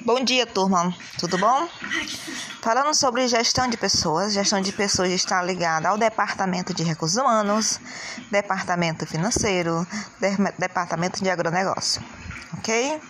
Bom dia, turma. Tudo bom? Falando sobre gestão de pessoas, gestão de pessoas está ligada ao Departamento de Recursos Humanos, Departamento Financeiro, Departamento de Agronegócio. Ok?